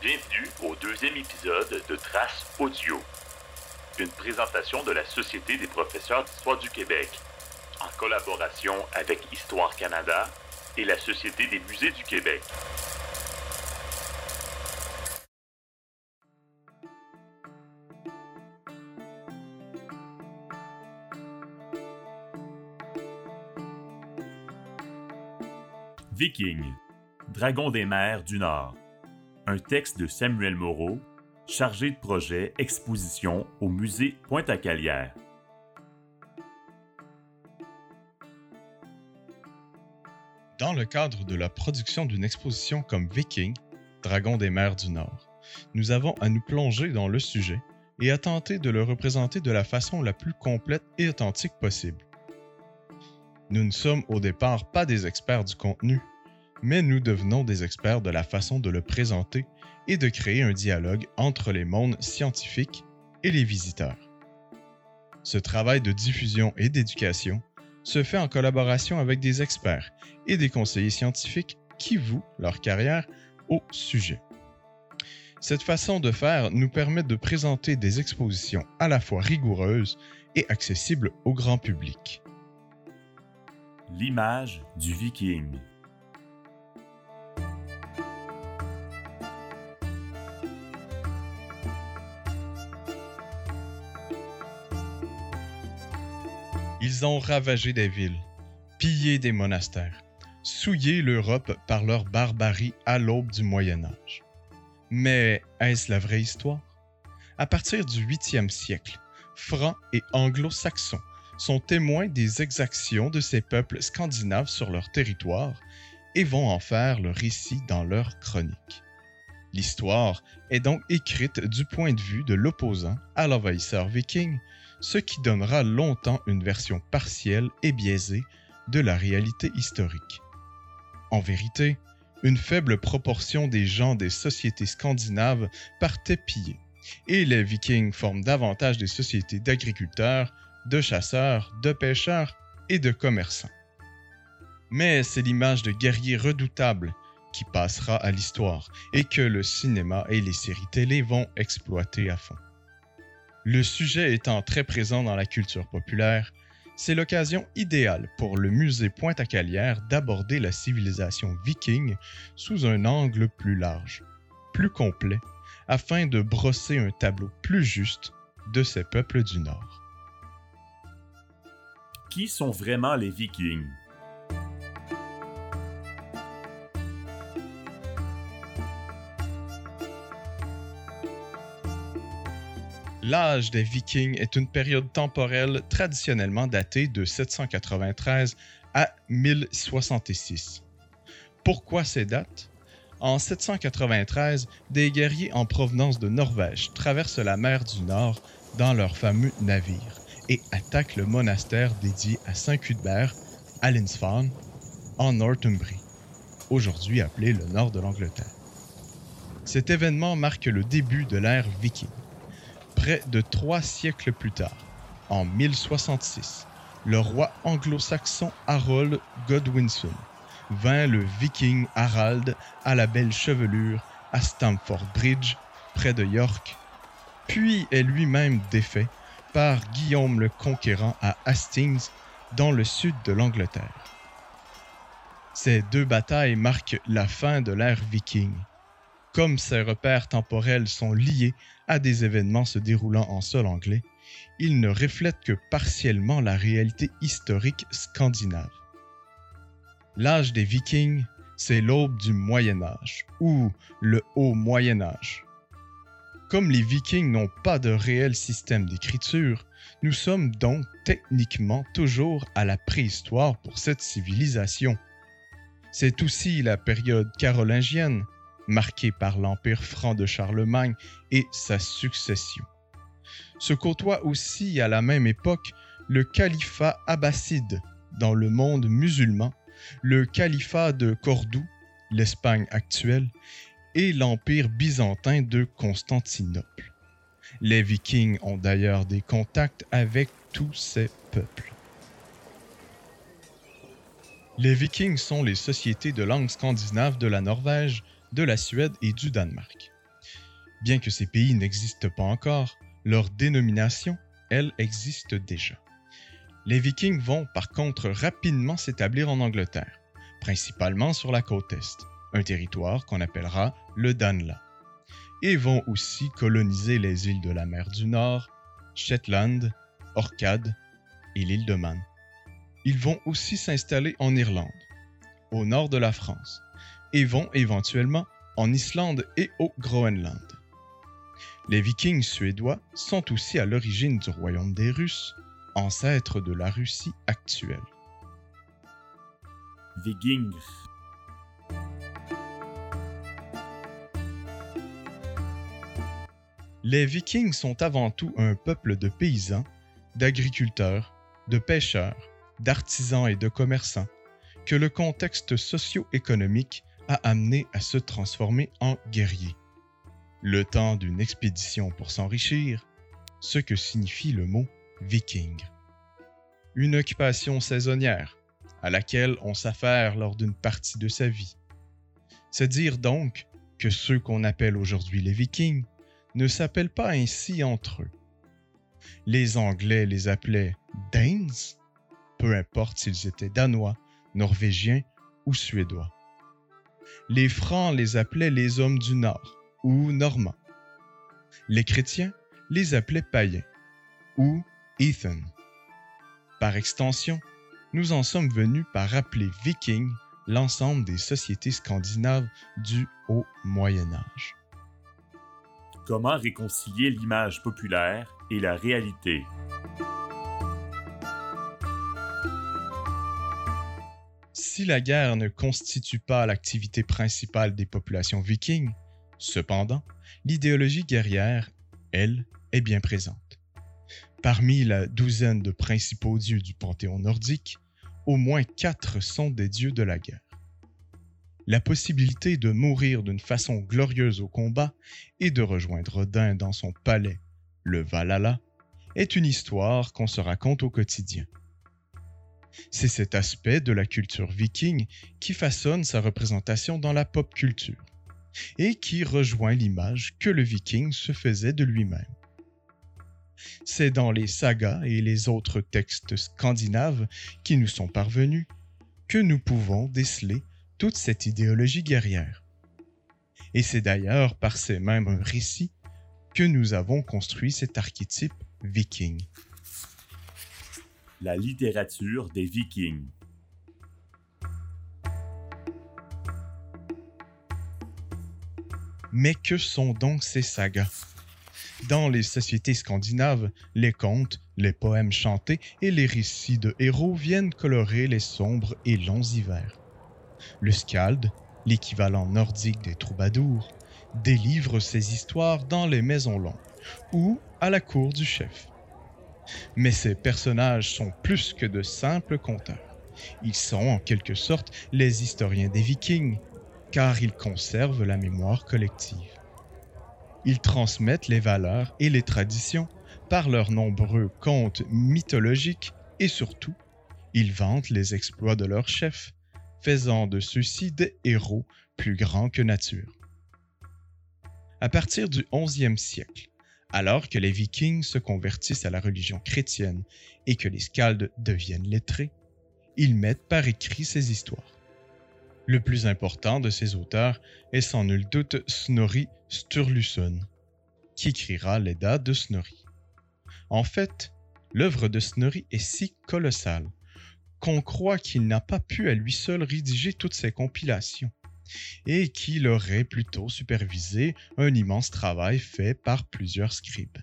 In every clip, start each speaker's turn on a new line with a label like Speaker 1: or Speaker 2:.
Speaker 1: Bienvenue au deuxième épisode de Traces Audio, une présentation de la Société des professeurs d'histoire du Québec, en collaboration avec Histoire Canada et la Société des musées du Québec. Viking, Dragon des mers du Nord un texte de Samuel Moreau, chargé de projet exposition au musée Pointe-à-Calière.
Speaker 2: Dans le cadre de la production d'une exposition comme Viking, Dragon des mers du Nord, nous avons à nous plonger dans le sujet et à tenter de le représenter de la façon la plus complète et authentique possible. Nous ne sommes au départ pas des experts du contenu, mais nous devenons des experts de la façon de le présenter et de créer un dialogue entre les mondes scientifiques et les visiteurs. Ce travail de diffusion et d'éducation se fait en collaboration avec des experts et des conseillers scientifiques qui vouent leur carrière au sujet. Cette façon de faire nous permet de présenter des expositions à la fois rigoureuses et accessibles au grand public.
Speaker 1: L'image du viking.
Speaker 2: Ils ont ravagé des villes, pillé des monastères, souillé l'Europe par leur barbarie à l'aube du Moyen Âge. Mais est-ce la vraie histoire? À partir du 8e siècle, Francs et Anglo-Saxons sont témoins des exactions de ces peuples scandinaves sur leur territoire et vont en faire le récit dans leurs chroniques. L'histoire est donc écrite du point de vue de l'opposant à l'envahisseur viking ce qui donnera longtemps une version partielle et biaisée de la réalité historique. En vérité, une faible proportion des gens des sociétés scandinaves partaient piller, et les vikings forment davantage des sociétés d'agriculteurs, de chasseurs, de pêcheurs et de commerçants. Mais c'est l'image de guerriers redoutables qui passera à l'histoire et que le cinéma et les séries télé vont exploiter à fond. Le sujet étant très présent dans la culture populaire, c'est l'occasion idéale pour le musée Pointe-à-Calière d'aborder la civilisation viking sous un angle plus large, plus complet, afin de brosser un tableau plus juste de ces peuples du Nord.
Speaker 1: Qui sont vraiment les Vikings?
Speaker 2: L'âge des Vikings est une période temporelle traditionnellement datée de 793 à 1066. Pourquoi ces dates? En 793, des guerriers en provenance de Norvège traversent la mer du Nord dans leur fameux navire et attaquent le monastère dédié à Saint Cuthbert à Linsfarne, en Northumbrie, aujourd'hui appelé le nord de l'Angleterre. Cet événement marque le début de l'ère viking. Près de trois siècles plus tard, en 1066, le roi anglo-saxon Harold Godwinson vint le viking Harald à la belle chevelure à Stamford Bridge, près de York, puis est lui-même défait par Guillaume le Conquérant à Hastings, dans le sud de l'Angleterre. Ces deux batailles marquent la fin de l'ère viking comme ces repères temporels sont liés à des événements se déroulant en sol anglais, ils ne reflètent que partiellement la réalité historique scandinave. L'âge des Vikings, c'est l'aube du Moyen Âge, ou le Haut Moyen Âge. Comme les Vikings n'ont pas de réel système d'écriture, nous sommes donc techniquement toujours à la préhistoire pour cette civilisation. C'est aussi la période carolingienne, marqué par l'empire franc de Charlemagne et sa succession. Se côtoie aussi à la même époque le califat abbasside dans le monde musulman, le califat de Cordoue, l'Espagne actuelle, et l'empire byzantin de Constantinople. Les Vikings ont d'ailleurs des contacts avec tous ces peuples. Les Vikings sont les sociétés de langue scandinave de la Norvège, de la Suède et du Danemark. Bien que ces pays n'existent pas encore, leur dénomination, elle, existe déjà. Les Vikings vont par contre rapidement s'établir en Angleterre, principalement sur la côte Est, un territoire qu'on appellera le Danelaw, et vont aussi coloniser les îles de la mer du Nord, Shetland, Orcade et l'île de Man. Ils vont aussi s'installer en Irlande, au nord de la France, et vont éventuellement en Islande et au Groenland. Les Vikings suédois sont aussi à l'origine du royaume des Russes, ancêtre de la Russie actuelle.
Speaker 1: Vikings.
Speaker 2: Les Vikings sont avant tout un peuple de paysans, d'agriculteurs, de pêcheurs, d'artisans et de commerçants que le contexte socio-économique a amené à se transformer en guerriers. Le temps d'une expédition pour s'enrichir, ce que signifie le mot viking. Une occupation saisonnière à laquelle on s'affaire lors d'une partie de sa vie. C'est dire donc que ceux qu'on appelle aujourd'hui les vikings ne s'appellent pas ainsi entre eux. Les Anglais les appelaient Danes, peu importe s'ils étaient danois, norvégiens ou suédois. Les Francs les appelaient les hommes du Nord ou normands. Les chrétiens les appelaient païens ou Ethan. Par extension, nous en sommes venus par appeler viking l'ensemble des sociétés scandinaves du Haut Moyen Âge.
Speaker 1: Comment réconcilier l'image populaire et la réalité?
Speaker 2: Si la guerre ne constitue pas l'activité principale des populations vikings, cependant, l'idéologie guerrière, elle, est bien présente. Parmi la douzaine de principaux dieux du panthéon nordique, au moins quatre sont des dieux de la guerre. La possibilité de mourir d'une façon glorieuse au combat et de rejoindre Odin dans son palais, le Valhalla, est une histoire qu'on se raconte au quotidien. C'est cet aspect de la culture viking qui façonne sa représentation dans la pop culture et qui rejoint l'image que le viking se faisait de lui-même. C'est dans les sagas et les autres textes scandinaves qui nous sont parvenus que nous pouvons déceler toute cette idéologie guerrière. Et c'est d'ailleurs par ces mêmes récits que nous avons construit cet archétype viking
Speaker 1: la littérature des Vikings.
Speaker 2: Mais que sont donc ces sagas? Dans les sociétés scandinaves, les contes, les poèmes chantés et les récits de héros viennent colorer les sombres et longs hivers. Le skald, l'équivalent nordique des troubadours, délivre ses histoires dans les maisons longues ou à la cour du chef. Mais ces personnages sont plus que de simples conteurs. Ils sont en quelque sorte les historiens des Vikings, car ils conservent la mémoire collective. Ils transmettent les valeurs et les traditions par leurs nombreux contes mythologiques et surtout, ils vantent les exploits de leurs chefs, faisant de ceux-ci des héros plus grands que nature. À partir du 11e siècle, alors que les Vikings se convertissent à la religion chrétienne et que les Skaldes deviennent lettrés, ils mettent par écrit ces histoires. Le plus important de ces auteurs est sans nul doute Snorri Sturluson, qui écrira l'Edda de Snorri. En fait, l'œuvre de Snorri est si colossale qu'on croit qu'il n'a pas pu à lui seul rédiger toutes ces compilations et qu'il aurait plutôt supervisé un immense travail fait par plusieurs scribes.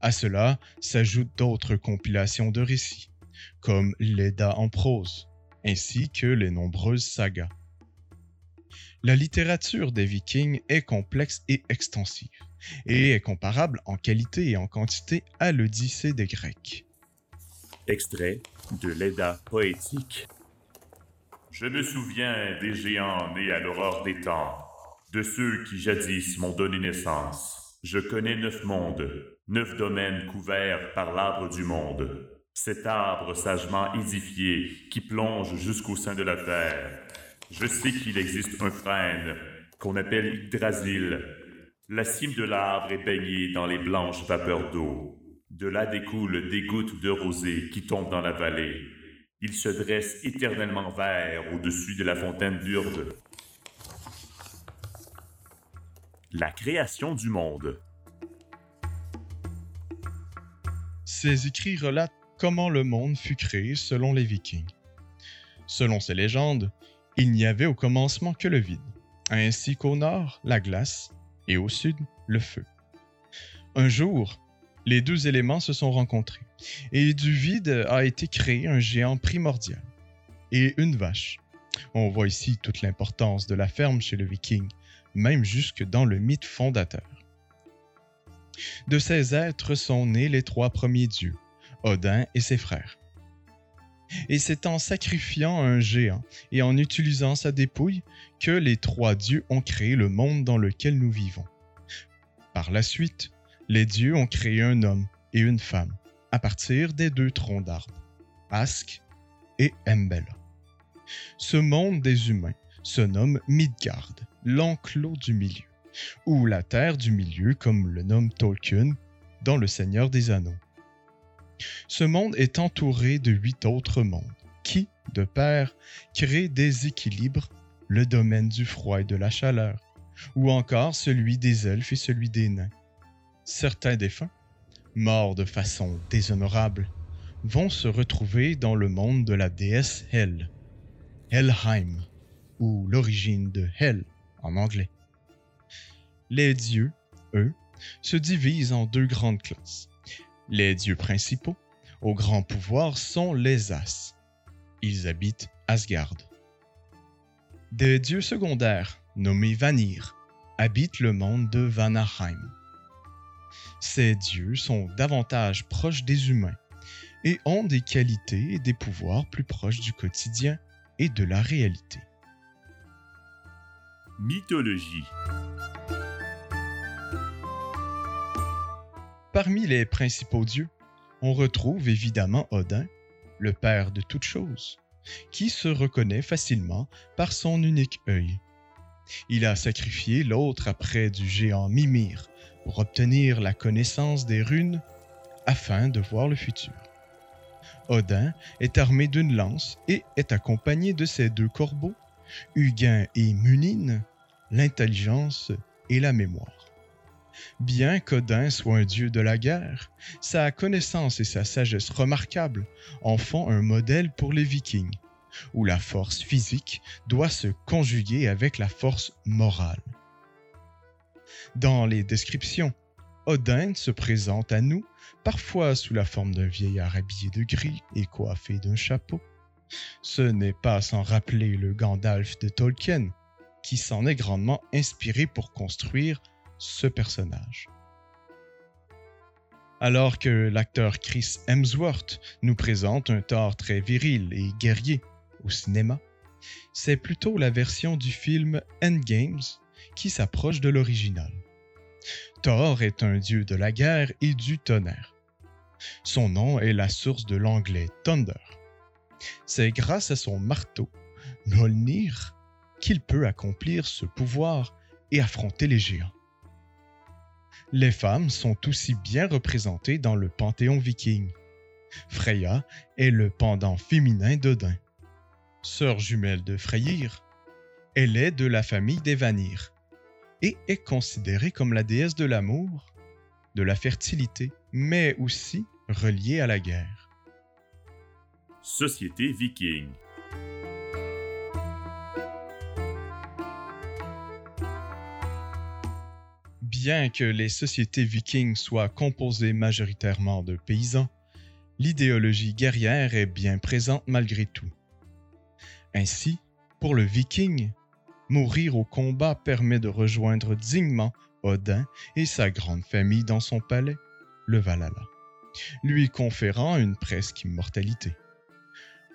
Speaker 2: À cela s'ajoutent d'autres compilations de récits, comme l'Edda en prose, ainsi que les nombreuses sagas. La littérature des Vikings est complexe et extensive, et est comparable en qualité et en quantité à l'Odyssée des Grecs.
Speaker 1: Extrait de l'Edda poétique je me souviens des géants nés à l'aurore des temps, de ceux qui jadis m'ont donné naissance. Je connais neuf mondes, neuf domaines couverts par l'arbre du monde. Cet arbre sagement édifié qui plonge jusqu'au sein de la terre. Je sais qu'il existe un frêne qu'on appelle Yggdrasil, La cime de l'arbre est baignée dans les blanches vapeurs d'eau. De là découlent des gouttes de rosée qui tombent dans la vallée. Il se dresse éternellement vert au-dessus de la fontaine d'Urde. La création du monde.
Speaker 2: Ces écrits relatent comment le monde fut créé selon les Vikings. Selon ces légendes, il n'y avait au commencement que le vide, ainsi qu'au nord, la glace, et au sud, le feu. Un jour, les deux éléments se sont rencontrés, et du vide a été créé un géant primordial, et une vache. On voit ici toute l'importance de la ferme chez le viking, même jusque dans le mythe fondateur. De ces êtres sont nés les trois premiers dieux, Odin et ses frères. Et c'est en sacrifiant un géant et en utilisant sa dépouille que les trois dieux ont créé le monde dans lequel nous vivons. Par la suite, les dieux ont créé un homme et une femme à partir des deux troncs d'arbres, Ask et Embella. Ce monde des humains se nomme Midgard, l'enclos du milieu, ou la terre du milieu comme le nomme Tolkien dans Le Seigneur des Anneaux. Ce monde est entouré de huit autres mondes qui, de pair, créent des équilibres, le domaine du froid et de la chaleur, ou encore celui des elfes et celui des nains. Certains défunts, morts de façon déshonorable, vont se retrouver dans le monde de la déesse Hel, Helheim, ou l'origine de Hel en anglais. Les dieux, eux, se divisent en deux grandes classes. Les dieux principaux, au grand pouvoir, sont les As. Ils habitent Asgard. Des dieux secondaires, nommés Vanir, habitent le monde de Vanaheim. Ces dieux sont davantage proches des humains et ont des qualités et des pouvoirs plus proches du quotidien et de la réalité.
Speaker 1: Mythologie
Speaker 2: Parmi les principaux dieux, on retrouve évidemment Odin, le père de toutes choses, qui se reconnaît facilement par son unique œil. Il a sacrifié l'autre après du géant Mimir pour obtenir la connaissance des runes afin de voir le futur. Odin est armé d'une lance et est accompagné de ses deux corbeaux, Huguin et Munin, l'intelligence et la mémoire. Bien qu'Odin soit un dieu de la guerre, sa connaissance et sa sagesse remarquables en font un modèle pour les vikings, où la force physique doit se conjuguer avec la force morale. Dans les descriptions, Odin se présente à nous parfois sous la forme d'un vieillard habillé de gris et coiffé d'un chapeau. Ce n'est pas sans rappeler le Gandalf de Tolkien, qui s'en est grandement inspiré pour construire ce personnage. Alors que l'acteur Chris Hemsworth nous présente un Thor très viril et guerrier au cinéma, c'est plutôt la version du film Endgames qui s'approche de l'original. Thor est un dieu de la guerre et du tonnerre. Son nom est la source de l'anglais Thunder. C'est grâce à son marteau, Mjolnir, qu'il peut accomplir ce pouvoir et affronter les géants. Les femmes sont aussi bien représentées dans le panthéon viking. Freya est le pendant féminin d'Odin. Sœur jumelle de Freyr, elle est de la famille des Vanir et est considérée comme la déesse de l'amour, de la fertilité, mais aussi reliée à la guerre.
Speaker 1: Société viking.
Speaker 2: Bien que les sociétés vikings soient composées majoritairement de paysans, l'idéologie guerrière est bien présente malgré tout. Ainsi, pour le viking, mourir au combat permet de rejoindre dignement Odin et sa grande famille dans son palais, le Valhalla, lui conférant une presque immortalité.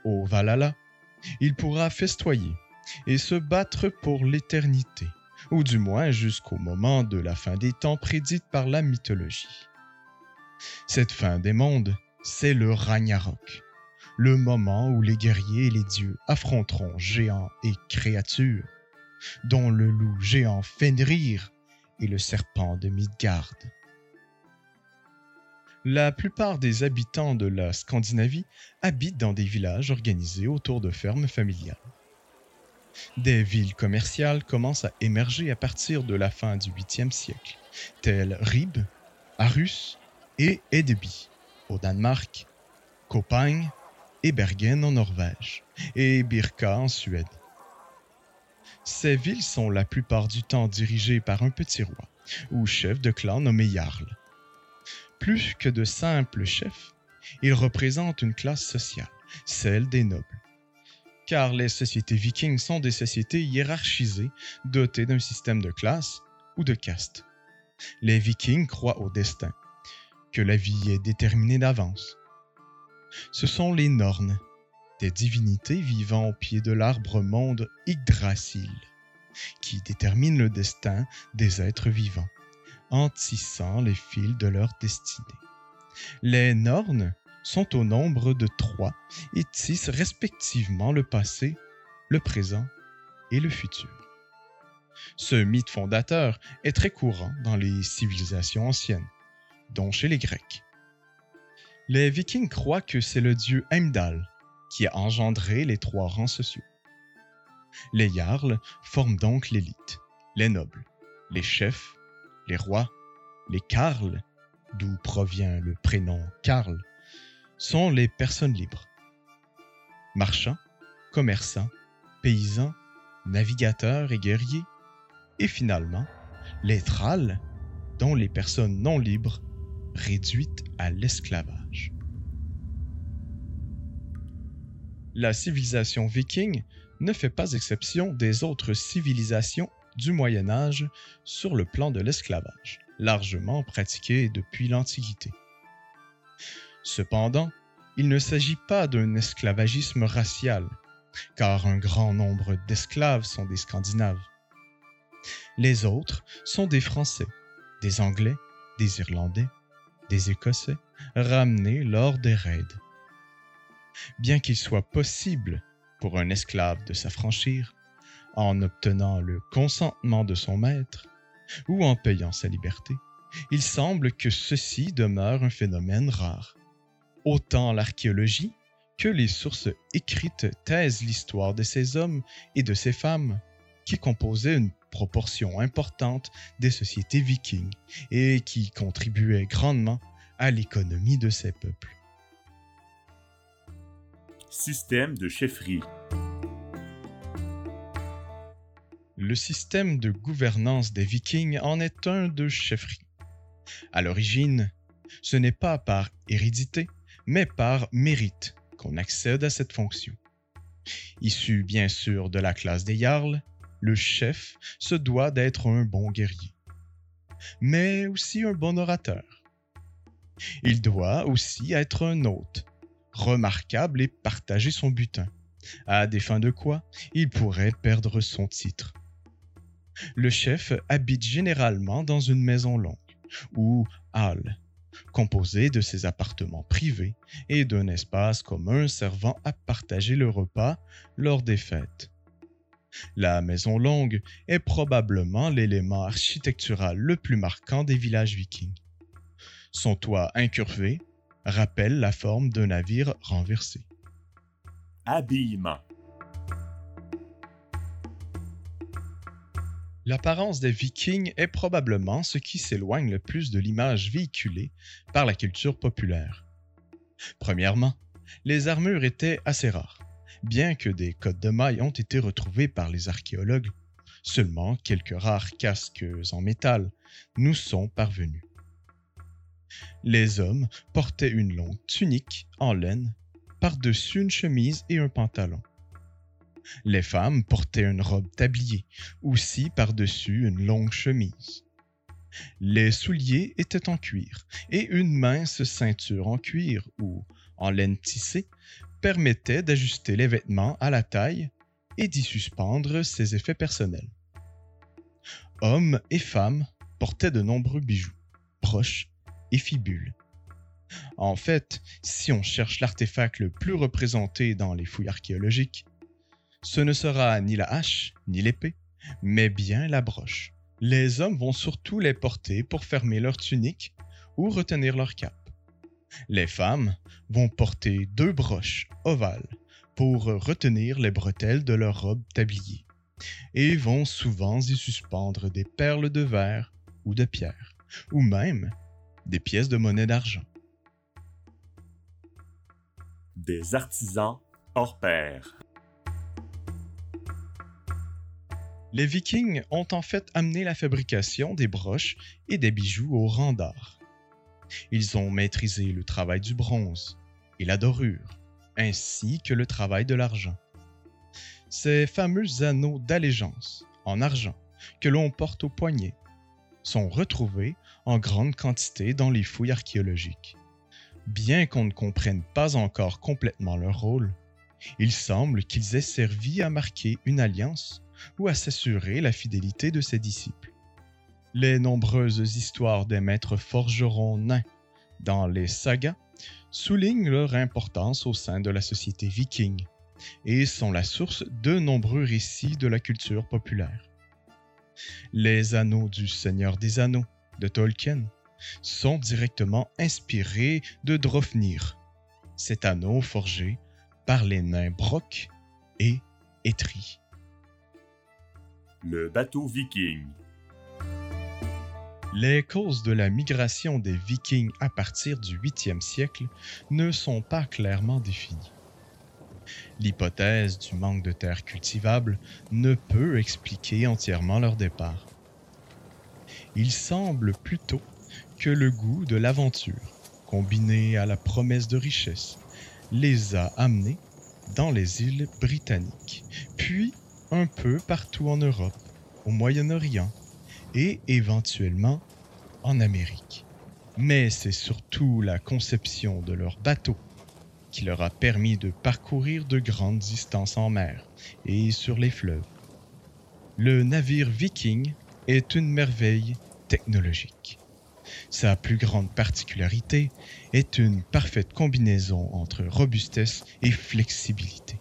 Speaker 2: Au Valhalla, il pourra festoyer et se battre pour l'éternité, ou du moins jusqu'au moment de la fin des temps prédite par la mythologie. Cette fin des mondes, c'est le Ragnarok, le moment où les guerriers et les dieux affronteront géants et créatures, dont le loup géant Fenrir et le serpent de Midgard. La plupart des habitants de la Scandinavie habitent dans des villages organisés autour de fermes familiales. Des villes commerciales commencent à émerger à partir de la fin du 8e siècle, telles Rib, Arus et Edeby au Danemark, Copenhague et Bergen en Norvège, et Birka en Suède. Ces villes sont la plupart du temps dirigées par un petit roi ou chef de clan nommé Jarl. Plus que de simples chefs, ils représentent une classe sociale, celle des nobles. Car les sociétés vikings sont des sociétés hiérarchisées, dotées d'un système de classe ou de caste. Les vikings croient au destin, que la vie est déterminée d'avance. Ce sont les Nornes, des divinités vivant au pied de l'arbre monde Yggdrasil, qui déterminent le destin des êtres vivants, en tissant les fils de leur destinée. Les Nornes sont au nombre de trois et tissent respectivement le passé, le présent et le futur. Ce mythe fondateur est très courant dans les civilisations anciennes, dont chez les Grecs. Les Vikings croient que c'est le dieu Heimdall qui a engendré les trois rangs sociaux. Les Jarls forment donc l'élite, les nobles, les chefs, les rois, les Karls, d'où provient le prénom Karl, sont les personnes libres. Marchands, commerçants, paysans, navigateurs et guerriers, et finalement, les Thralls, dont les personnes non libres réduites à l'esclavage. La civilisation viking ne fait pas exception des autres civilisations du Moyen Âge sur le plan de l'esclavage, largement pratiqué depuis l'Antiquité. Cependant, il ne s'agit pas d'un esclavagisme racial, car un grand nombre d'esclaves sont des Scandinaves. Les autres sont des Français, des Anglais, des Irlandais, des Écossais ramenés lors des raids. Bien qu'il soit possible pour un esclave de s'affranchir en obtenant le consentement de son maître ou en payant sa liberté, il semble que ceci demeure un phénomène rare. Autant l'archéologie que les sources écrites taisent l'histoire de ces hommes et de ces femmes qui composaient une proportion importante des sociétés vikings et qui contribuaient grandement à l'économie de ces peuples.
Speaker 1: Système de chefferie.
Speaker 2: Le système de gouvernance des Vikings en est un de chefferie. À l'origine, ce n'est pas par hérédité, mais par mérite qu'on accède à cette fonction. Issu bien sûr de la classe des Jarls, le chef se doit d'être un bon guerrier, mais aussi un bon orateur. Il doit aussi être un hôte, remarquable et partager son butin, à des fins de quoi il pourrait perdre son titre. Le chef habite généralement dans une maison longue, ou halle, composée de ses appartements privés et d'un espace commun servant à partager le repas lors des fêtes. La maison longue est probablement l'élément architectural le plus marquant des villages vikings. Son toit incurvé rappelle la forme d'un navire renversé.
Speaker 1: Habillement.
Speaker 2: L'apparence des Vikings est probablement ce qui s'éloigne le plus de l'image véhiculée par la culture populaire. Premièrement, les armures étaient assez rares bien que des codes de mailles ont été retrouvés par les archéologues. Seulement quelques rares casques en métal nous sont parvenus. Les hommes portaient une longue tunique en laine par-dessus une chemise et un pantalon. Les femmes portaient une robe tablier, aussi par-dessus une longue chemise. Les souliers étaient en cuir et une mince ceinture en cuir ou en laine tissée permettait d'ajuster les vêtements à la taille et d'y suspendre ses effets personnels. Hommes et femmes portaient de nombreux bijoux, broches En fait, si on cherche l'artefact le plus représenté dans les fouilles archéologiques, ce ne sera ni la hache ni l'épée, mais bien la broche, Les hommes vont surtout les porter pour fermer leur tunique ou retenir leur cape. Les femmes vont porter deux broches ovales pour retenir les bretelles de leur robe tablier et vont souvent y suspendre des perles de verre ou de pierre, ou même des pièces de monnaie d'argent.
Speaker 1: Des artisans hors pair.
Speaker 2: Les Vikings ont en fait amené la fabrication des broches et des bijoux au rang d'art. Ils ont maîtrisé le travail du bronze et la dorure, ainsi que le travail de l'argent. Ces fameux anneaux d'allégeance en argent que l'on porte au poignet sont retrouvés en grande quantité dans les fouilles archéologiques. Bien qu'on ne comprenne pas encore complètement leur rôle, il semble qu'ils aient servi à marquer une alliance ou à s'assurer la fidélité de ses disciples. Les nombreuses histoires des maîtres forgerons nains dans les sagas soulignent leur importance au sein de la société viking et sont la source de nombreux récits de la culture populaire. Les anneaux du Seigneur des Anneaux de Tolkien sont directement inspirés de Drofnir, cet anneau forgé par les nains Brock et Etri.
Speaker 1: Le bateau viking.
Speaker 2: Les causes de la migration des Vikings à partir du 8e siècle ne sont pas clairement définies. L'hypothèse du manque de terres cultivables ne peut expliquer entièrement leur départ. Il semble plutôt que le goût de l'aventure, combiné à la promesse de richesse, les a amenés dans les îles britanniques, puis un peu partout en Europe, au Moyen-Orient et éventuellement en Amérique. Mais c'est surtout la conception de leurs bateaux qui leur a permis de parcourir de grandes distances en mer et sur les fleuves. Le navire viking est une merveille technologique. Sa plus grande particularité est une parfaite combinaison entre robustesse et flexibilité.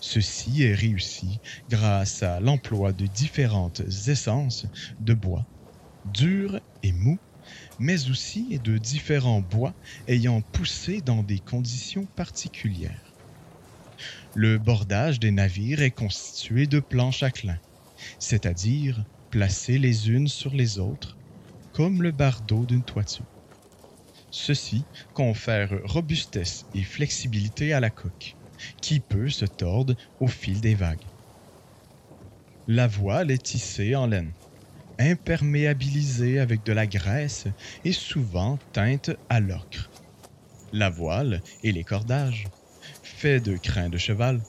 Speaker 2: Ceci est réussi grâce à l'emploi de différentes essences de bois, durs et mous, mais aussi de différents bois ayant poussé dans des conditions particulières. Le bordage des navires est constitué de planches à clin, c'est-à-dire placées les unes sur les autres, comme le bardeau d'une toiture. Ceci confère robustesse et flexibilité à la coque, qui peut se tordre au fil des vagues. La voile est tissée en laine, imperméabilisée avec de la graisse et souvent teinte à l'ocre. La voile et les cordages, faits de crins de cheval,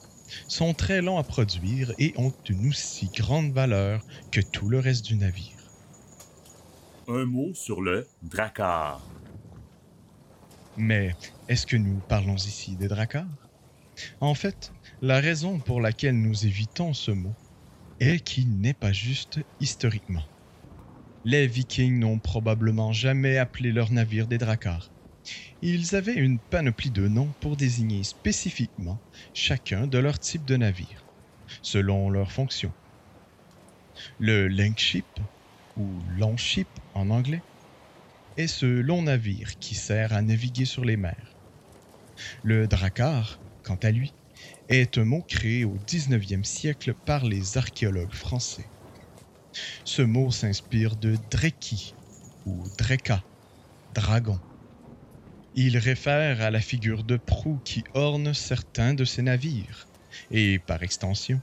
Speaker 2: sont très longs à produire et ont une aussi grande valeur que tout le reste du navire.
Speaker 1: Un mot sur le dracar.
Speaker 2: Mais est-ce que nous parlons ici des dracars En fait, la raison pour laquelle nous évitons ce mot est qu'il n'est pas juste historiquement. Les Vikings n'ont probablement jamais appelé leurs navires des dracars. Ils avaient une panoplie de noms pour désigner spécifiquement chacun de leurs types de navires, selon leur fonction. Le Langship, ou Longship en anglais, est ce long navire qui sert à naviguer sur les mers. Le dracar, quant à lui, est un mot créé au 19e siècle par les archéologues français. Ce mot s'inspire de Dreki ou Dreka, dragon. Il réfère à la figure de proue qui orne certains de ces navires, et par extension,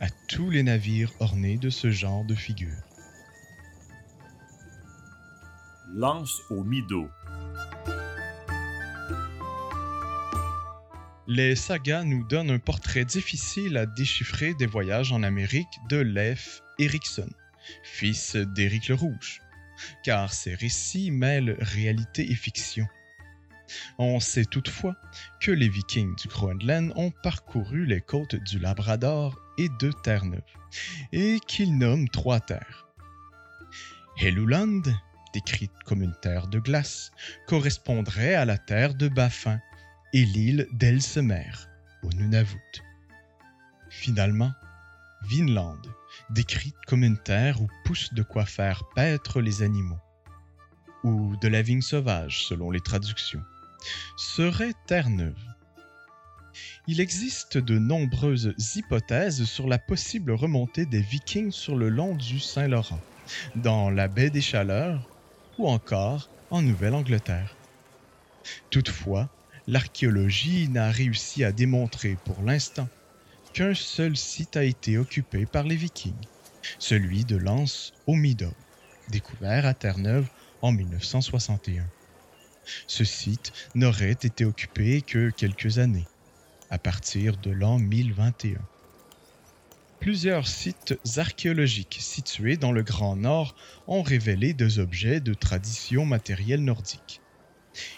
Speaker 2: à tous les navires ornés de ce genre de figure.
Speaker 1: Lance au Mido.
Speaker 2: Les sagas nous donnent un portrait difficile à déchiffrer des voyages en Amérique de Leif Erikson, fils d'Éric le Rouge, car ces récits mêlent réalité et fiction. On sait toutefois que les Vikings du Groenland ont parcouru les côtes du Labrador et de Terre-Neuve, et qu'ils nomment trois terres. Helluland, décrite comme une terre de glace, correspondrait à la terre de Baffin et l'île d'Elsemer, au Nunavut. Finalement, Vinland, décrite comme une terre où pousse de quoi faire paître les animaux, ou de la vigne sauvage selon les traductions, serait Terre-Neuve. Il existe de nombreuses hypothèses sur la possible remontée des Vikings sur le long du Saint-Laurent, dans la baie des Chaleurs ou encore en Nouvelle-Angleterre. Toutefois, l'archéologie n'a réussi à démontrer pour l'instant qu'un seul site a été occupé par les Vikings, celui de Lance au Midor, découvert à Terre-Neuve en 1961. Ce site n'aurait été occupé que quelques années, à partir de l'an 1021. Plusieurs sites archéologiques situés dans le Grand Nord ont révélé des objets de tradition matérielle nordique.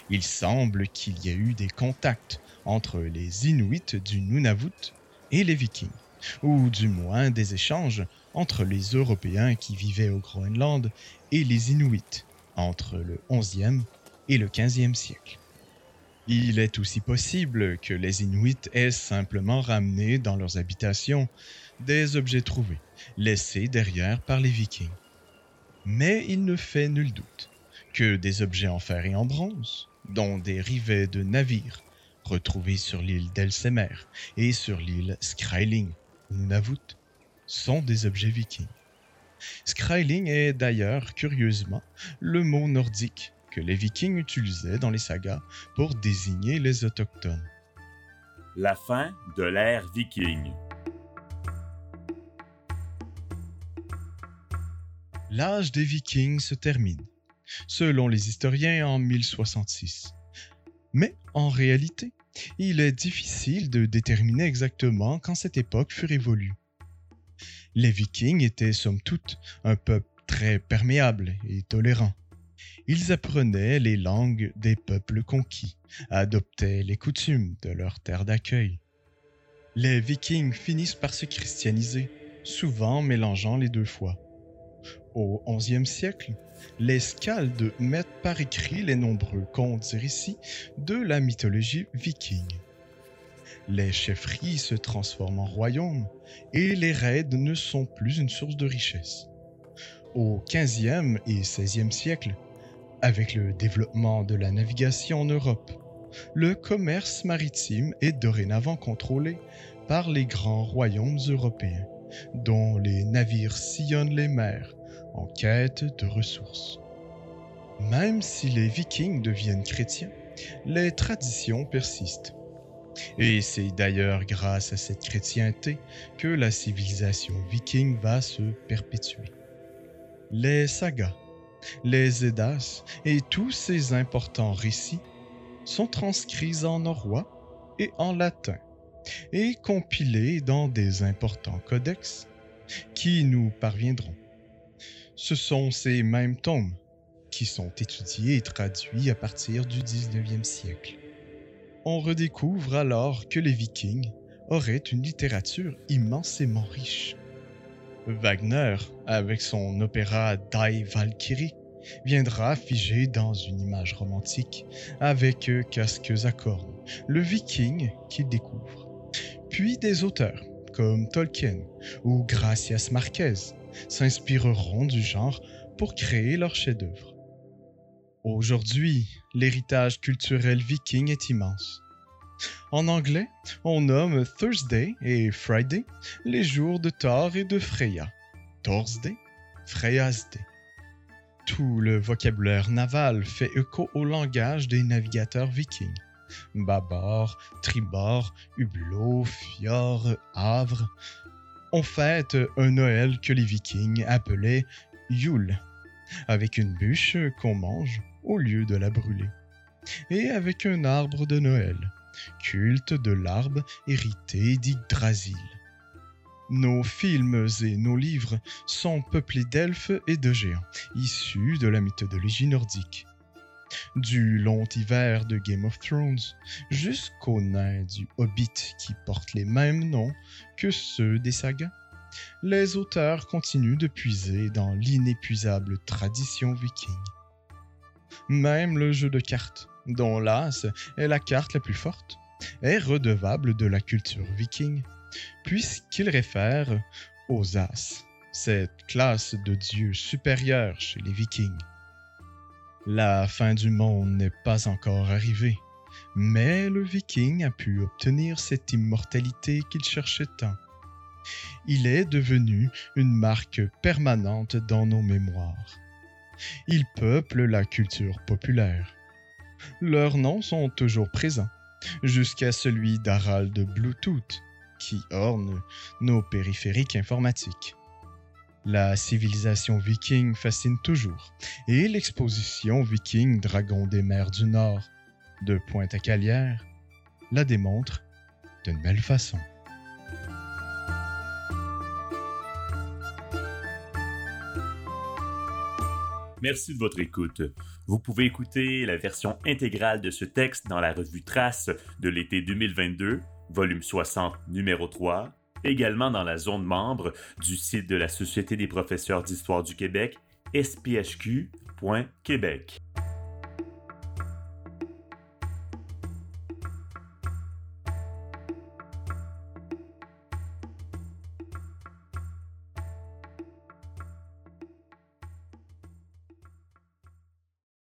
Speaker 2: Il semble qu'il y ait eu des contacts entre les Inuits du Nunavut et les Vikings, ou du moins des échanges entre les Européens qui vivaient au Groenland et les Inuits entre le 11e et le 15e siècle. Il est aussi possible que les Inuits aient simplement ramené dans leurs habitations des objets trouvés, laissés derrière par les Vikings. Mais il ne fait nul doute que des objets en fer et en bronze, dont des rivets de navires, retrouvés sur l'île d'Elsemer et sur l'île Skryling, Nunavut, sont des objets vikings. Skryling est d'ailleurs, curieusement, le mot nordique que les vikings utilisaient dans les sagas pour désigner les autochtones.
Speaker 1: La fin de l'ère viking.
Speaker 2: L'âge des vikings se termine, selon les historiens, en 1066. Mais en réalité, il est difficile de déterminer exactement quand cette époque fut révolue. Les Vikings étaient somme toute un peuple très perméable et tolérant. Ils apprenaient les langues des peuples conquis, adoptaient les coutumes de leur terre d'accueil. Les Vikings finissent par se christianiser, souvent mélangeant les deux fois. Au XIe siècle, les Skaldes mettent par écrit les nombreux contes et récits de la mythologie viking. Les chefferies se transforment en royaumes et les raids ne sont plus une source de richesse. Au XVe et XVIe siècle, avec le développement de la navigation en Europe, le commerce maritime est dorénavant contrôlé par les grands royaumes européens, dont les navires sillonnent les mers en quête de ressources. Même si les vikings deviennent chrétiens, les traditions persistent. Et c'est d'ailleurs grâce à cette chrétienté que la civilisation viking va se perpétuer. Les sagas, les Eddas et tous ces importants récits sont transcrits en norrois et en latin et compilés dans des importants codex qui nous parviendront ce sont ces mêmes tomes qui sont étudiés et traduits à partir du 19e siècle. On redécouvre alors que les Vikings auraient une littérature immensément riche. Wagner, avec son opéra Die Valkyrie, viendra figer dans une image romantique avec casques à cornes, le viking qu'il découvre. Puis des auteurs comme Tolkien ou Gracias Marquez s'inspireront du genre pour créer leur chef-d'œuvre. Aujourd'hui, l'héritage culturel viking est immense. En anglais, on nomme Thursday et Friday les jours de Thor et de Freya. Thursday, Freya's Day. Tout le vocabulaire naval fait écho au langage des navigateurs vikings. Babord, tribord, hublot, fjord, havre, on fête un Noël que les Vikings appelaient Yule, avec une bûche qu'on mange au lieu de la brûler, et avec un arbre de Noël, culte de l'arbre hérité d'Yggdrasil. Nos films et nos livres sont peuplés d'elfes et de géants, issus de la mythologie nordique du long hiver de Game of Thrones jusqu'aux nains du Hobbit qui portent les mêmes noms que ceux des sagas. Les auteurs continuent de puiser dans l'inépuisable tradition viking. Même le jeu de cartes, dont l'As est la carte la plus forte, est redevable de la culture viking, puisqu'il réfère aux As, cette classe de dieux supérieure chez les Vikings. La fin du monde n'est pas encore arrivée, mais le Viking a pu obtenir cette immortalité qu'il cherchait tant. Il est devenu une marque permanente dans nos mémoires. Il peuple la culture populaire. Leurs noms sont toujours présents, jusqu'à celui d'Harald Bluetooth, qui orne nos périphériques informatiques. La civilisation viking fascine toujours, et l'exposition Viking Dragon des mers du Nord de Pointe-à-Calière la démontre d'une belle façon.
Speaker 1: Merci de votre écoute. Vous pouvez écouter la version intégrale de ce texte dans la revue Trace de l'été 2022, volume 60, numéro 3, également dans la zone membre du site de la Société des professeurs d'histoire du Québec, sphq.québec.